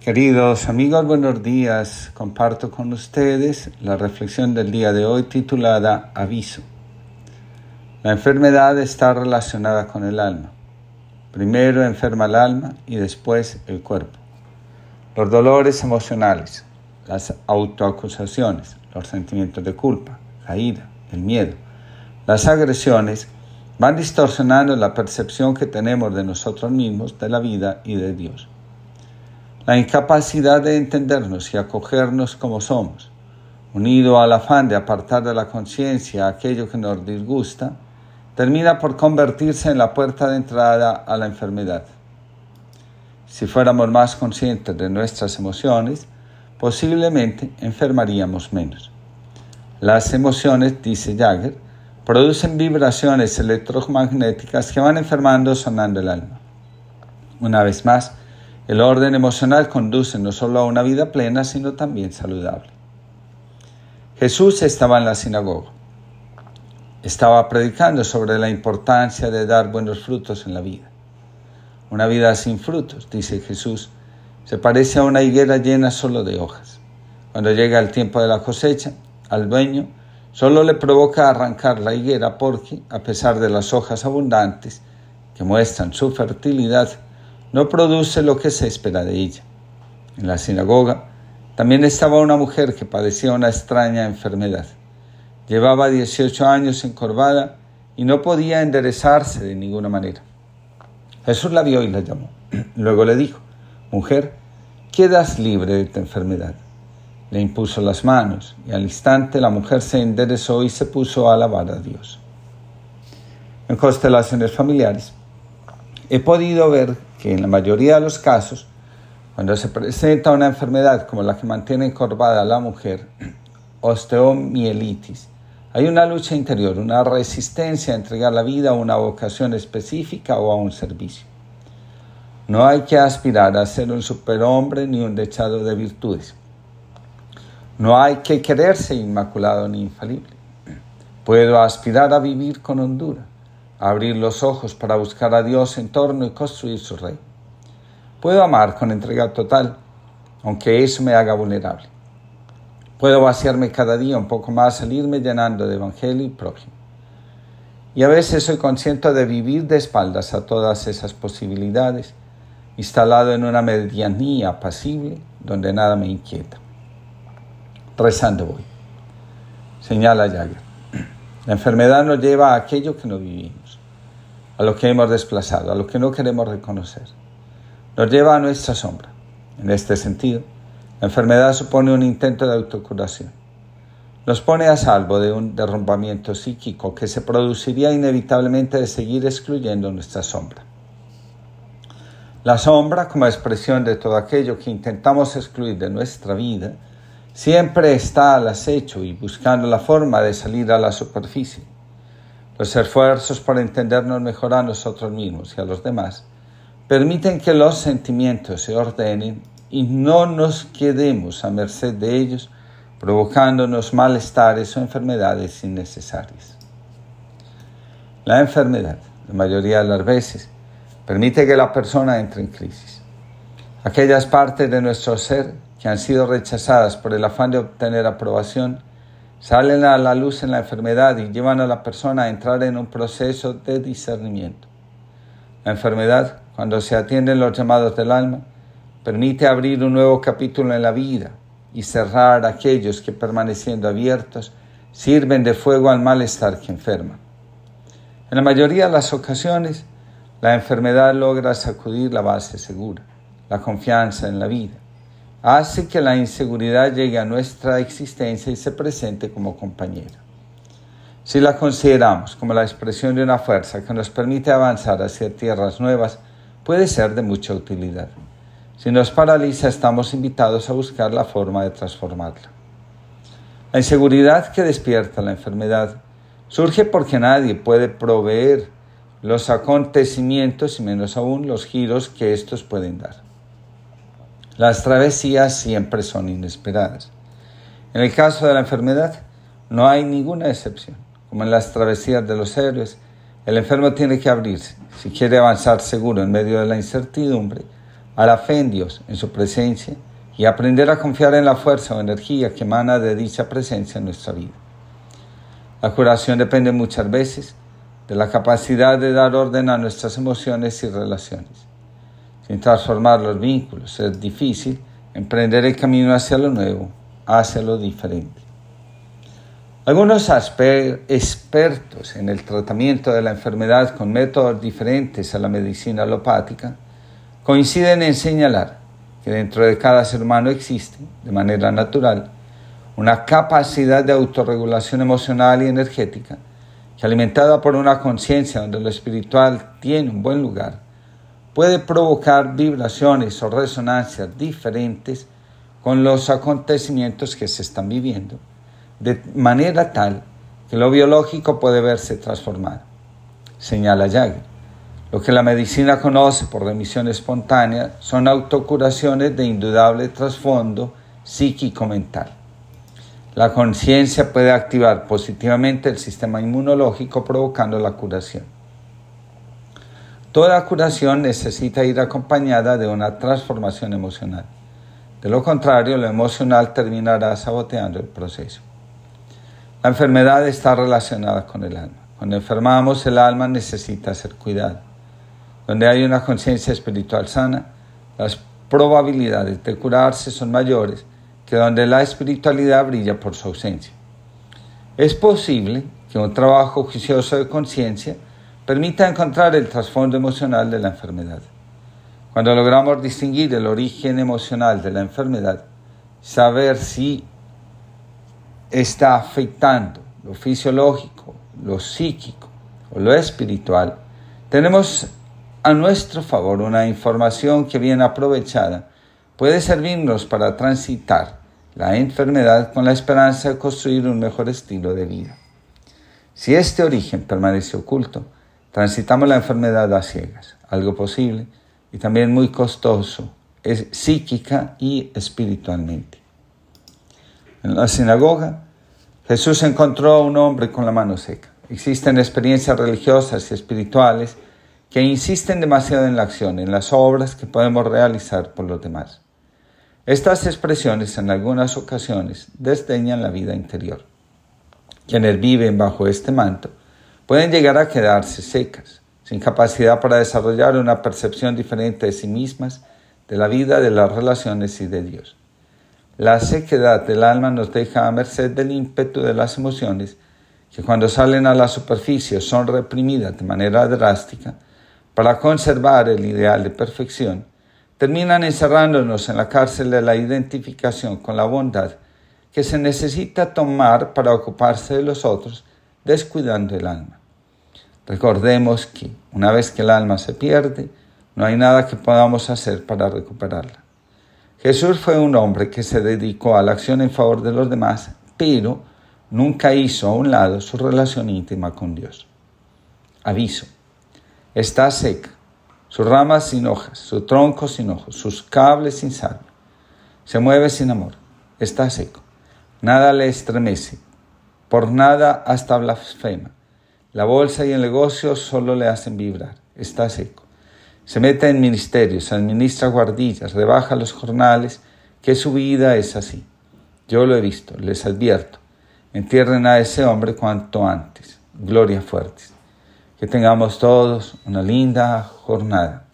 Queridos amigos, buenos días. Comparto con ustedes la reflexión del día de hoy titulada Aviso. La enfermedad está relacionada con el alma. Primero enferma el alma y después el cuerpo. Los dolores emocionales, las autoacusaciones, los sentimientos de culpa, la ira, el miedo, las agresiones van distorsionando la percepción que tenemos de nosotros mismos, de la vida y de Dios. La incapacidad de entendernos y acogernos como somos, unido al afán de apartar de la conciencia aquello que nos disgusta, termina por convertirse en la puerta de entrada a la enfermedad. Si fuéramos más conscientes de nuestras emociones, posiblemente enfermaríamos menos. Las emociones, dice Jagger, producen vibraciones electromagnéticas que van enfermando sonando el alma. Una vez más, el orden emocional conduce no solo a una vida plena, sino también saludable. Jesús estaba en la sinagoga. Estaba predicando sobre la importancia de dar buenos frutos en la vida. Una vida sin frutos, dice Jesús, se parece a una higuera llena solo de hojas. Cuando llega el tiempo de la cosecha, al dueño Solo le provoca arrancar la higuera porque, a pesar de las hojas abundantes que muestran su fertilidad, no produce lo que se espera de ella. En la sinagoga también estaba una mujer que padecía una extraña enfermedad. Llevaba 18 años encorvada y no podía enderezarse de ninguna manera. Jesús la vio y la llamó. Luego le dijo, Mujer, quedas libre de tu enfermedad le impuso las manos y al instante la mujer se enderezó y se puso a alabar a Dios. En constelaciones familiares, he podido ver que en la mayoría de los casos, cuando se presenta una enfermedad como la que mantiene encorvada a la mujer, osteomielitis, hay una lucha interior, una resistencia a entregar la vida a una vocación específica o a un servicio. No hay que aspirar a ser un superhombre ni un dechado de virtudes no hay que quererse inmaculado ni infalible. Puedo aspirar a vivir con hondura, abrir los ojos para buscar a Dios en torno y construir su rey. Puedo amar con entrega total, aunque eso me haga vulnerable. Puedo vaciarme cada día un poco más, salirme llenando de evangelio y prójimo. Y a veces soy consciente de vivir de espaldas a todas esas posibilidades, instalado en una medianía apacible donde nada me inquieta rezando voy. Señala Jagger. La enfermedad nos lleva a aquello que no vivimos, a lo que hemos desplazado, a lo que no queremos reconocer. Nos lleva a nuestra sombra. En este sentido, la enfermedad supone un intento de autocuración. Nos pone a salvo de un derrumbamiento psíquico que se produciría inevitablemente de seguir excluyendo nuestra sombra. La sombra, como expresión de todo aquello que intentamos excluir de nuestra vida, siempre está al acecho y buscando la forma de salir a la superficie. Los esfuerzos por entendernos mejor a nosotros mismos y a los demás permiten que los sentimientos se ordenen y no nos quedemos a merced de ellos, provocándonos malestares o enfermedades innecesarias. La enfermedad, la mayoría de las veces, permite que la persona entre en crisis. Aquellas partes de nuestro ser que han sido rechazadas por el afán de obtener aprobación, salen a la luz en la enfermedad y llevan a la persona a entrar en un proceso de discernimiento. La enfermedad, cuando se atienden los llamados del alma, permite abrir un nuevo capítulo en la vida y cerrar aquellos que permaneciendo abiertos sirven de fuego al malestar que enferma. En la mayoría de las ocasiones, la enfermedad logra sacudir la base segura, la confianza en la vida hace que la inseguridad llegue a nuestra existencia y se presente como compañera. Si la consideramos como la expresión de una fuerza que nos permite avanzar hacia tierras nuevas, puede ser de mucha utilidad. Si nos paraliza, estamos invitados a buscar la forma de transformarla. La inseguridad que despierta la enfermedad surge porque nadie puede proveer los acontecimientos y menos aún los giros que estos pueden dar. Las travesías siempre son inesperadas. En el caso de la enfermedad, no hay ninguna excepción. Como en las travesías de los héroes, el enfermo tiene que abrirse si quiere avanzar seguro en medio de la incertidumbre, a la Dios, en su presencia, y aprender a confiar en la fuerza o energía que emana de dicha presencia en nuestra vida. La curación depende muchas veces de la capacidad de dar orden a nuestras emociones y relaciones. Sin transformar los vínculos es difícil emprender el camino hacia lo nuevo, hacia lo diferente. Algunos expertos en el tratamiento de la enfermedad con métodos diferentes a la medicina alopática coinciden en señalar que dentro de cada ser humano existe, de manera natural, una capacidad de autorregulación emocional y energética que alimentada por una conciencia donde lo espiritual tiene un buen lugar, puede provocar vibraciones o resonancias diferentes con los acontecimientos que se están viviendo, de manera tal que lo biológico puede verse transformado. Señala Jagger. Lo que la medicina conoce por remisión espontánea son autocuraciones de indudable trasfondo psíquico-mental. La conciencia puede activar positivamente el sistema inmunológico provocando la curación. Toda curación necesita ir acompañada de una transformación emocional. De lo contrario, lo emocional terminará saboteando el proceso. La enfermedad está relacionada con el alma. Cuando enfermamos, el alma necesita ser cuidada. Donde hay una conciencia espiritual sana, las probabilidades de curarse son mayores que donde la espiritualidad brilla por su ausencia. Es posible que un trabajo juicioso de conciencia permita encontrar el trasfondo emocional de la enfermedad. Cuando logramos distinguir el origen emocional de la enfermedad, saber si está afectando lo fisiológico, lo psíquico o lo espiritual, tenemos a nuestro favor una información que bien aprovechada puede servirnos para transitar la enfermedad con la esperanza de construir un mejor estilo de vida. Si este origen permanece oculto, transitamos la enfermedad a ciegas, algo posible y también muy costoso, es psíquica y espiritualmente. En la sinagoga, Jesús encontró a un hombre con la mano seca. Existen experiencias religiosas y espirituales que insisten demasiado en la acción, en las obras que podemos realizar por los demás. Estas expresiones en algunas ocasiones desdeñan la vida interior. Quienes viven bajo este manto pueden llegar a quedarse secas, sin capacidad para desarrollar una percepción diferente de sí mismas, de la vida, de las relaciones y de Dios. La sequedad del alma nos deja a merced del ímpetu de las emociones que cuando salen a la superficie son reprimidas de manera drástica para conservar el ideal de perfección terminan encerrándonos en la cárcel de la identificación con la bondad que se necesita tomar para ocuparse de los otros, descuidando el alma. Recordemos que una vez que el alma se pierde, no hay nada que podamos hacer para recuperarla. Jesús fue un hombre que se dedicó a la acción en favor de los demás, pero nunca hizo a un lado su relación íntima con Dios. Aviso. Está seca sus ramas sin hojas, su tronco sin ojos, sus cables sin sal. Se mueve sin amor, está seco. Nada le estremece, por nada hasta blasfema. La bolsa y el negocio solo le hacen vibrar, está seco. Se mete en ministerios, administra guardillas, rebaja los jornales, que su vida es así. Yo lo he visto, les advierto. Entierren a ese hombre cuanto antes. Gloria fuertes. Que tengamos todos una linda jornada.